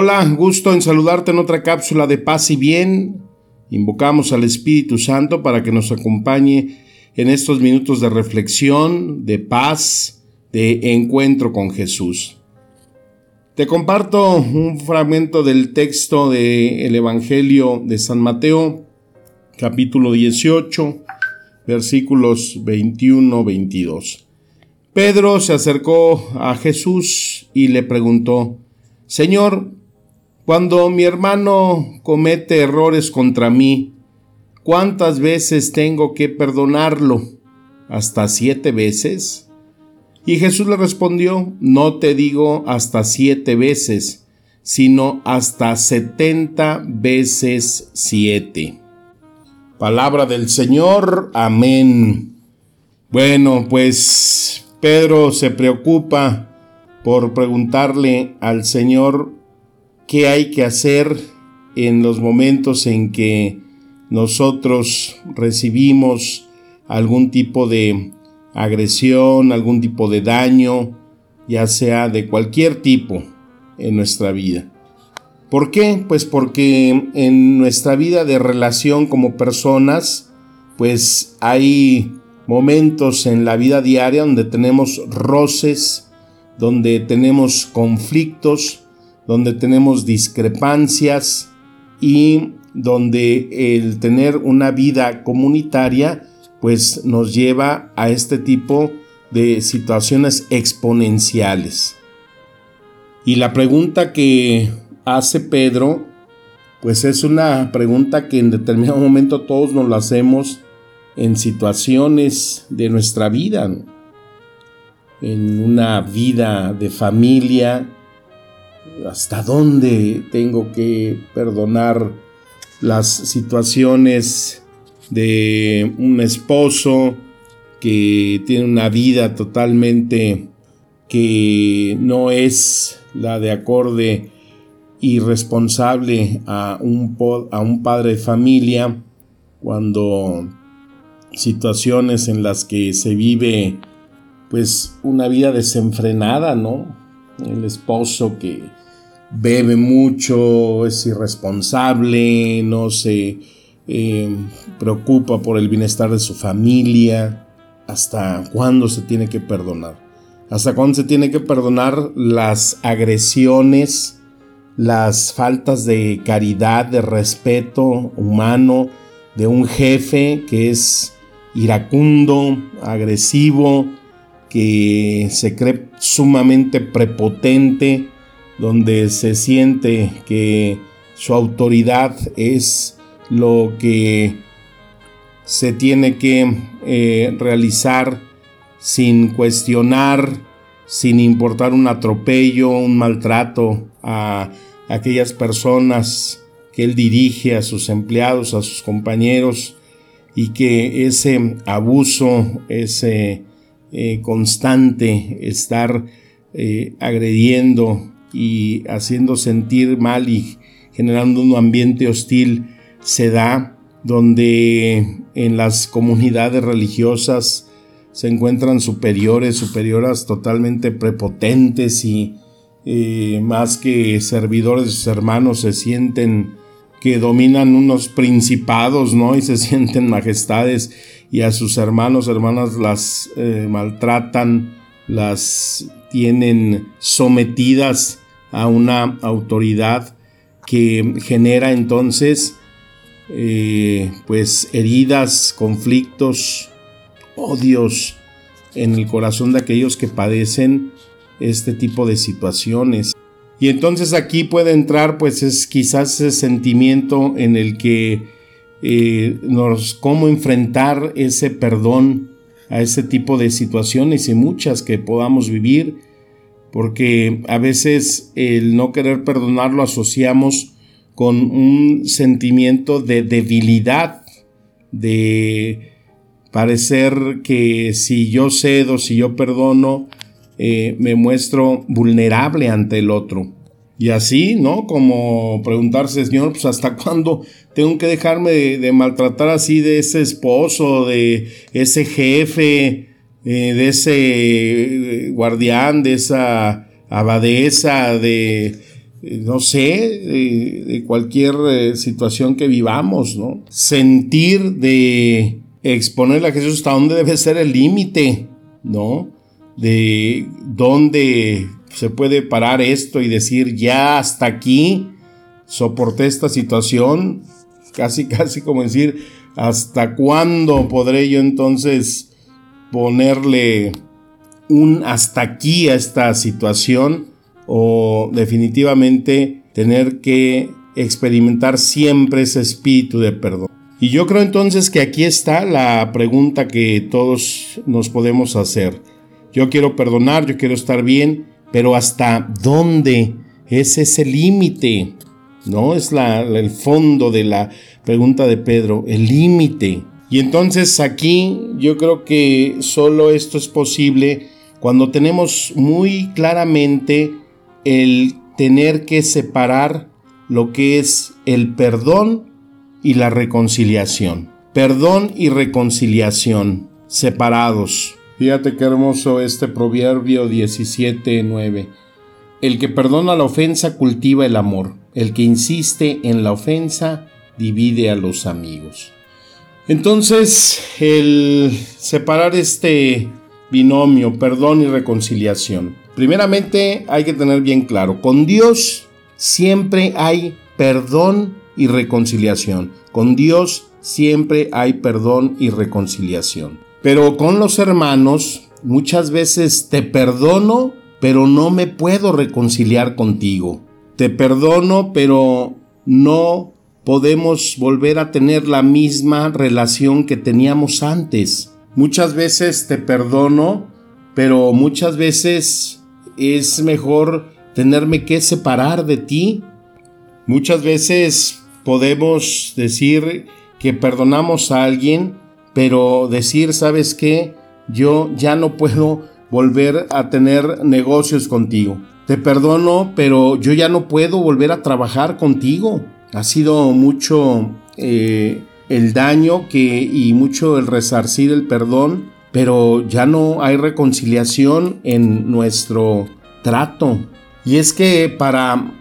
Hola, gusto en saludarte en otra cápsula de paz y bien. Invocamos al Espíritu Santo para que nos acompañe en estos minutos de reflexión, de paz, de encuentro con Jesús. Te comparto un fragmento del texto del Evangelio de San Mateo, capítulo 18, versículos 21-22. Pedro se acercó a Jesús y le preguntó, Señor, cuando mi hermano comete errores contra mí, ¿cuántas veces tengo que perdonarlo? ¿Hasta siete veces? Y Jesús le respondió, no te digo hasta siete veces, sino hasta setenta veces siete. Palabra del Señor, amén. Bueno, pues Pedro se preocupa por preguntarle al Señor qué hay que hacer en los momentos en que nosotros recibimos algún tipo de agresión, algún tipo de daño, ya sea de cualquier tipo en nuestra vida. ¿Por qué? Pues porque en nuestra vida de relación como personas, pues hay momentos en la vida diaria donde tenemos roces, donde tenemos conflictos, donde tenemos discrepancias y donde el tener una vida comunitaria pues nos lleva a este tipo de situaciones exponenciales. Y la pregunta que hace Pedro pues es una pregunta que en determinado momento todos nos la hacemos en situaciones de nuestra vida, en una vida de familia, hasta dónde tengo que perdonar las situaciones de un esposo que tiene una vida totalmente que no es la de acorde y responsable a un, a un padre de familia cuando situaciones en las que se vive pues una vida desenfrenada, ¿no? El esposo que bebe mucho, es irresponsable, no se eh, preocupa por el bienestar de su familia. ¿Hasta cuándo se tiene que perdonar? ¿Hasta cuándo se tiene que perdonar las agresiones, las faltas de caridad, de respeto humano de un jefe que es iracundo, agresivo, que se cree sumamente prepotente, donde se siente que su autoridad es lo que se tiene que eh, realizar sin cuestionar, sin importar un atropello, un maltrato a aquellas personas que él dirige, a sus empleados, a sus compañeros, y que ese abuso, ese eh, constante estar eh, agrediendo y haciendo sentir mal y generando un ambiente hostil se da donde en las comunidades religiosas se encuentran superiores, superioras totalmente prepotentes y eh, más que servidores de sus hermanos se sienten que dominan unos principados, ¿no? Y se sienten majestades y a sus hermanos, hermanas las eh, maltratan, las tienen sometidas a una autoridad que genera entonces eh, pues heridas, conflictos, odios en el corazón de aquellos que padecen este tipo de situaciones. Y entonces aquí puede entrar pues es quizás ese sentimiento en el que nos, cómo enfrentar ese perdón a ese tipo de situaciones y muchas que podamos vivir porque a veces el no querer perdonar lo asociamos con un sentimiento de debilidad, de parecer que si yo cedo, si yo perdono, eh, me muestro vulnerable ante el otro. Y así, ¿no? Como preguntarse, Señor, pues hasta cuándo tengo que dejarme de, maltratar así de ese esposo, de ese jefe, eh, de ese eh, guardián, de esa abadesa, de, no sé, de, cualquier situación que vivamos, ¿no? Sentir de exponerle a Jesús hasta dónde debe ser el límite, ¿no? De dónde se puede parar esto y decir ya hasta aquí soporté esta situación, casi casi como decir hasta cuándo podré yo entonces ponerle un hasta aquí a esta situación o definitivamente tener que experimentar siempre ese espíritu de perdón. Y yo creo entonces que aquí está la pregunta que todos nos podemos hacer. Yo quiero perdonar, yo quiero estar bien, pero ¿hasta dónde es ese límite? ¿No? Es la, el fondo de la pregunta de Pedro, el límite. Y entonces aquí yo creo que solo esto es posible cuando tenemos muy claramente el tener que separar lo que es el perdón y la reconciliación. Perdón y reconciliación separados. Fíjate qué hermoso este proverbio 17.9. El que perdona la ofensa cultiva el amor. El que insiste en la ofensa divide a los amigos. Entonces, el separar este binomio, perdón y reconciliación. Primeramente hay que tener bien claro, con Dios siempre hay perdón y reconciliación. Con Dios siempre hay perdón y reconciliación. Pero con los hermanos muchas veces te perdono, pero no me puedo reconciliar contigo. Te perdono, pero no podemos volver a tener la misma relación que teníamos antes. Muchas veces te perdono, pero muchas veces es mejor tenerme que separar de ti. Muchas veces podemos decir que perdonamos a alguien, pero decir, ¿sabes qué? Yo ya no puedo volver a tener negocios contigo. Te perdono, pero yo ya no puedo volver a trabajar contigo. Ha sido mucho eh, el daño que, y mucho el resarcir el perdón, pero ya no hay reconciliación en nuestro trato. Y es que para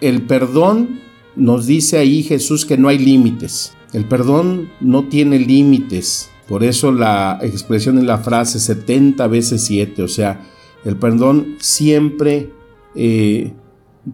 el perdón nos dice ahí Jesús que no hay límites. El perdón no tiene límites. Por eso la expresión en la frase 70 veces 7, o sea, el perdón siempre eh,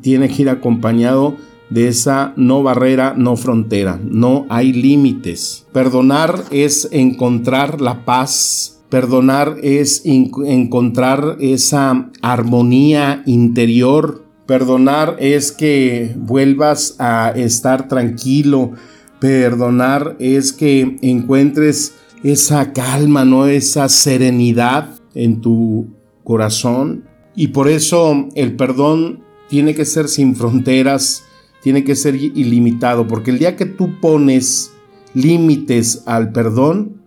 tiene que ir acompañado de esa no barrera, no frontera, no hay límites. Perdonar es encontrar la paz, perdonar es encontrar esa armonía interior, perdonar es que vuelvas a estar tranquilo, Perdonar es que encuentres esa calma, ¿no? Esa serenidad en tu corazón. Y por eso el perdón tiene que ser sin fronteras, tiene que ser ilimitado, porque el día que tú pones límites al perdón,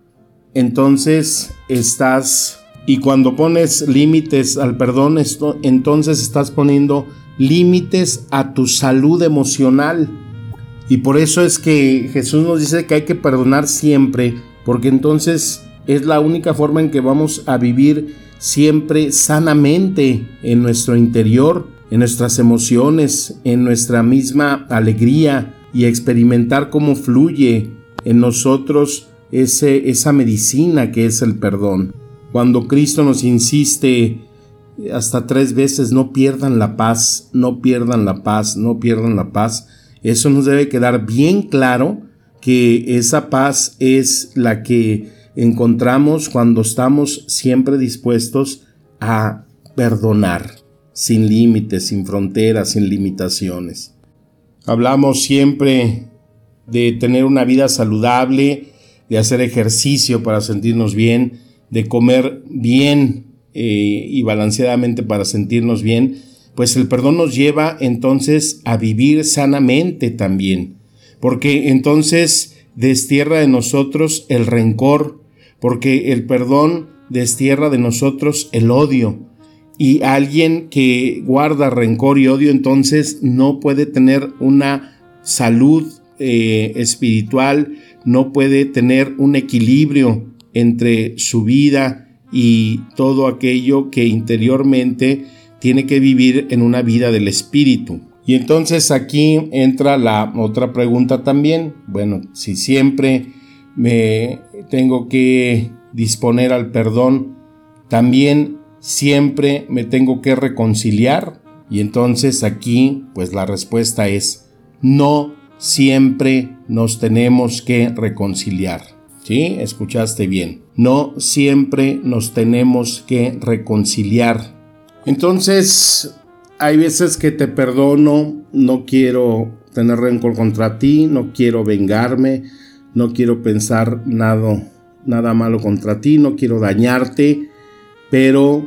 entonces estás, y cuando pones límites al perdón, entonces estás poniendo límites a tu salud emocional y por eso es que Jesús nos dice que hay que perdonar siempre, porque entonces es la única forma en que vamos a vivir siempre sanamente en nuestro interior, en nuestras emociones, en nuestra misma alegría y experimentar cómo fluye en nosotros ese, esa medicina que es el perdón. Cuando Cristo nos insiste hasta tres veces, no pierdan la paz, no pierdan la paz, no pierdan la paz, eso nos debe quedar bien claro que esa paz es la que encontramos cuando estamos siempre dispuestos a perdonar, sin límites, sin fronteras, sin limitaciones. Hablamos siempre de tener una vida saludable, de hacer ejercicio para sentirnos bien, de comer bien, eh, y balanceadamente para sentirnos bien, pues el perdón nos lleva entonces a vivir sanamente también, porque entonces destierra de nosotros el rencor, porque el perdón destierra de nosotros el odio. Y alguien que guarda rencor y odio entonces no puede tener una salud eh, espiritual, no puede tener un equilibrio entre su vida y todo aquello que interiormente tiene que vivir en una vida del espíritu. Y entonces aquí entra la otra pregunta también. Bueno, si siempre me tengo que disponer al perdón, también siempre me tengo que reconciliar. Y entonces aquí, pues la respuesta es, no siempre nos tenemos que reconciliar. ¿Sí? Escuchaste bien. No siempre nos tenemos que reconciliar. Entonces, hay veces que te perdono, no quiero tener rencor contra ti, no quiero vengarme, no quiero pensar nada, nada malo contra ti, no quiero dañarte, pero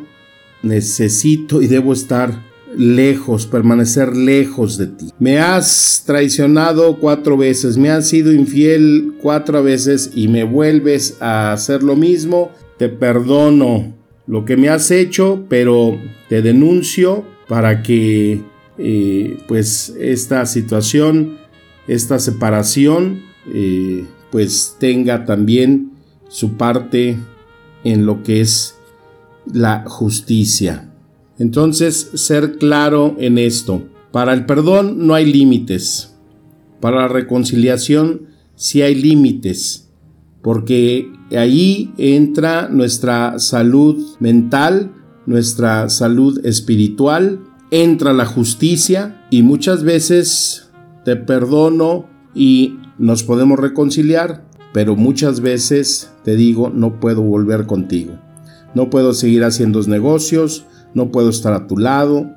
necesito y debo estar lejos, permanecer lejos de ti. Me has traicionado cuatro veces, me has sido infiel cuatro veces y me vuelves a hacer lo mismo, te perdono lo que me has hecho, pero te denuncio para que eh, pues esta situación, esta separación, eh, pues tenga también su parte en lo que es la justicia. Entonces, ser claro en esto. Para el perdón no hay límites. Para la reconciliación sí hay límites porque ahí entra nuestra salud mental, nuestra salud espiritual, entra la justicia y muchas veces te perdono y nos podemos reconciliar, pero muchas veces te digo no puedo volver contigo. No puedo seguir haciendo negocios, no puedo estar a tu lado.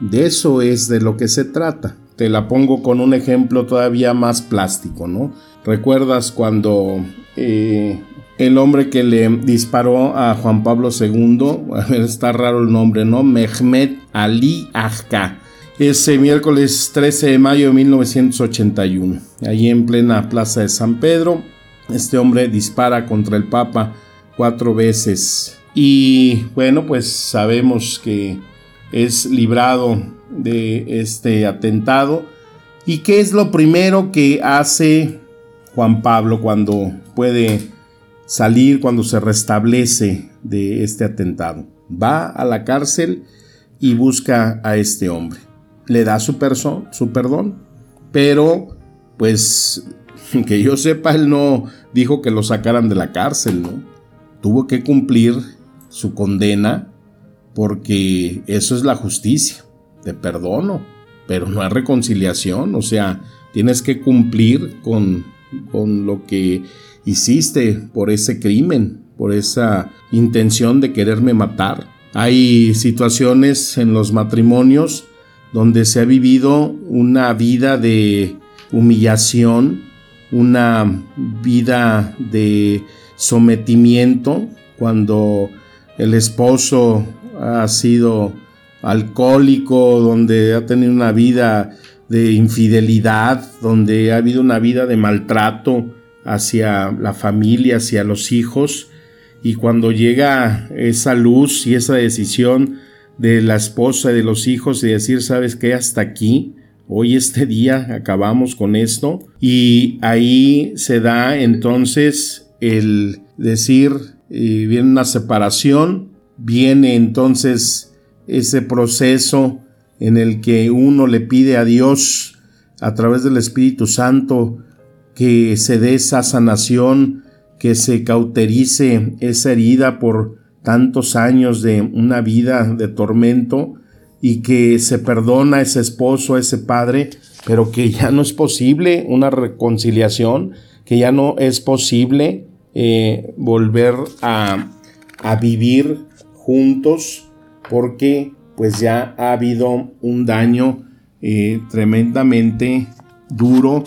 De eso es de lo que se trata. Te la pongo con un ejemplo todavía más plástico, ¿no? ¿Recuerdas cuando eh, el hombre que le disparó a Juan Pablo II, está raro el nombre, ¿no? Mehmet Ali Ajka. Ese miércoles 13 de mayo de 1981, allí en plena plaza de San Pedro, este hombre dispara contra el Papa cuatro veces. Y bueno, pues sabemos que es librado de este atentado. ¿Y qué es lo primero que hace Juan Pablo cuando puede salir, cuando se restablece de este atentado. Va a la cárcel y busca a este hombre. Le da su, su perdón, pero pues que yo sepa, él no dijo que lo sacaran de la cárcel, ¿no? Tuvo que cumplir su condena porque eso es la justicia. Te perdono, pero no hay reconciliación, o sea, tienes que cumplir con con lo que hiciste por ese crimen, por esa intención de quererme matar. Hay situaciones en los matrimonios donde se ha vivido una vida de humillación, una vida de sometimiento, cuando el esposo ha sido alcohólico, donde ha tenido una vida de infidelidad, donde ha habido una vida de maltrato hacia la familia, hacia los hijos, y cuando llega esa luz y esa decisión de la esposa y de los hijos de decir, sabes qué, hasta aquí, hoy este día acabamos con esto, y ahí se da entonces el decir, y viene una separación, viene entonces ese proceso en el que uno le pide a Dios a través del Espíritu Santo que se dé esa sanación, que se cauterice esa herida por tantos años de una vida de tormento y que se perdona a ese esposo, a ese padre, pero que ya no es posible una reconciliación, que ya no es posible eh, volver a, a vivir juntos porque pues ya ha habido un daño eh, tremendamente duro,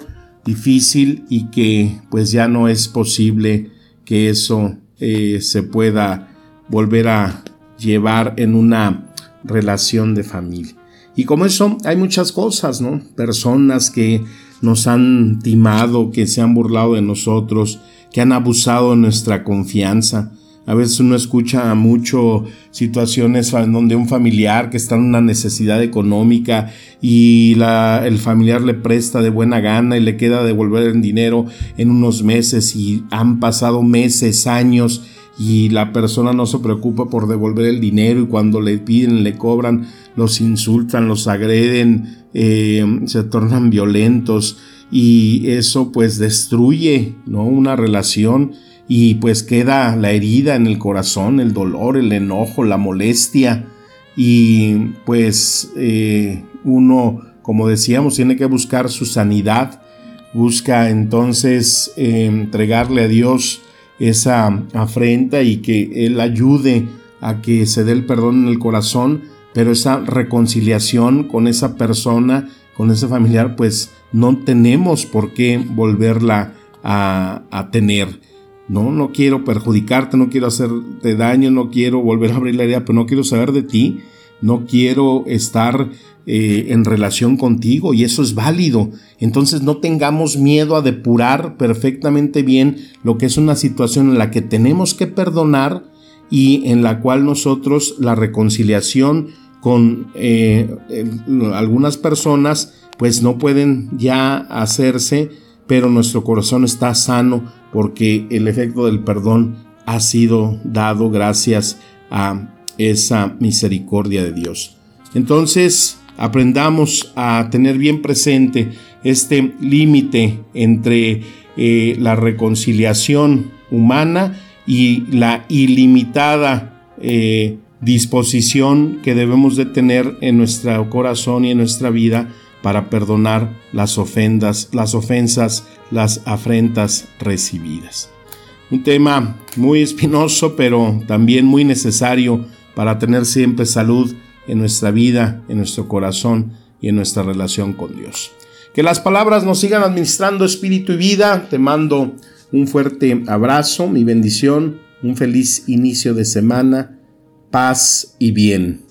difícil y que pues ya no es posible que eso eh, se pueda volver a llevar en una relación de familia. Y como eso hay muchas cosas, ¿no? Personas que nos han timado, que se han burlado de nosotros, que han abusado de nuestra confianza. A veces uno escucha mucho situaciones donde un familiar que está en una necesidad económica y la, el familiar le presta de buena gana y le queda devolver el dinero en unos meses y han pasado meses, años y la persona no se preocupa por devolver el dinero y cuando le piden, le cobran, los insultan, los agreden, eh, se tornan violentos y eso pues destruye ¿no? una relación y pues queda la herida en el corazón, el dolor, el enojo, la molestia. Y pues eh, uno, como decíamos, tiene que buscar su sanidad, busca entonces eh, entregarle a Dios esa afrenta y que Él ayude a que se dé el perdón en el corazón, pero esa reconciliación con esa persona, con ese familiar, pues no tenemos por qué volverla a, a tener. No, no quiero perjudicarte, no quiero hacerte daño, no quiero volver a abrir la herida, pero no quiero saber de ti, no quiero estar eh, en relación contigo y eso es válido. Entonces no tengamos miedo a depurar perfectamente bien lo que es una situación en la que tenemos que perdonar y en la cual nosotros la reconciliación con eh, algunas personas pues no pueden ya hacerse, pero nuestro corazón está sano porque el efecto del perdón ha sido dado gracias a esa misericordia de Dios. Entonces, aprendamos a tener bien presente este límite entre eh, la reconciliación humana y la ilimitada eh, disposición que debemos de tener en nuestro corazón y en nuestra vida para perdonar las ofendas, las ofensas, las afrentas recibidas. Un tema muy espinoso, pero también muy necesario para tener siempre salud en nuestra vida, en nuestro corazón y en nuestra relación con Dios. Que las palabras nos sigan administrando espíritu y vida. Te mando un fuerte abrazo, mi bendición, un feliz inicio de semana, paz y bien.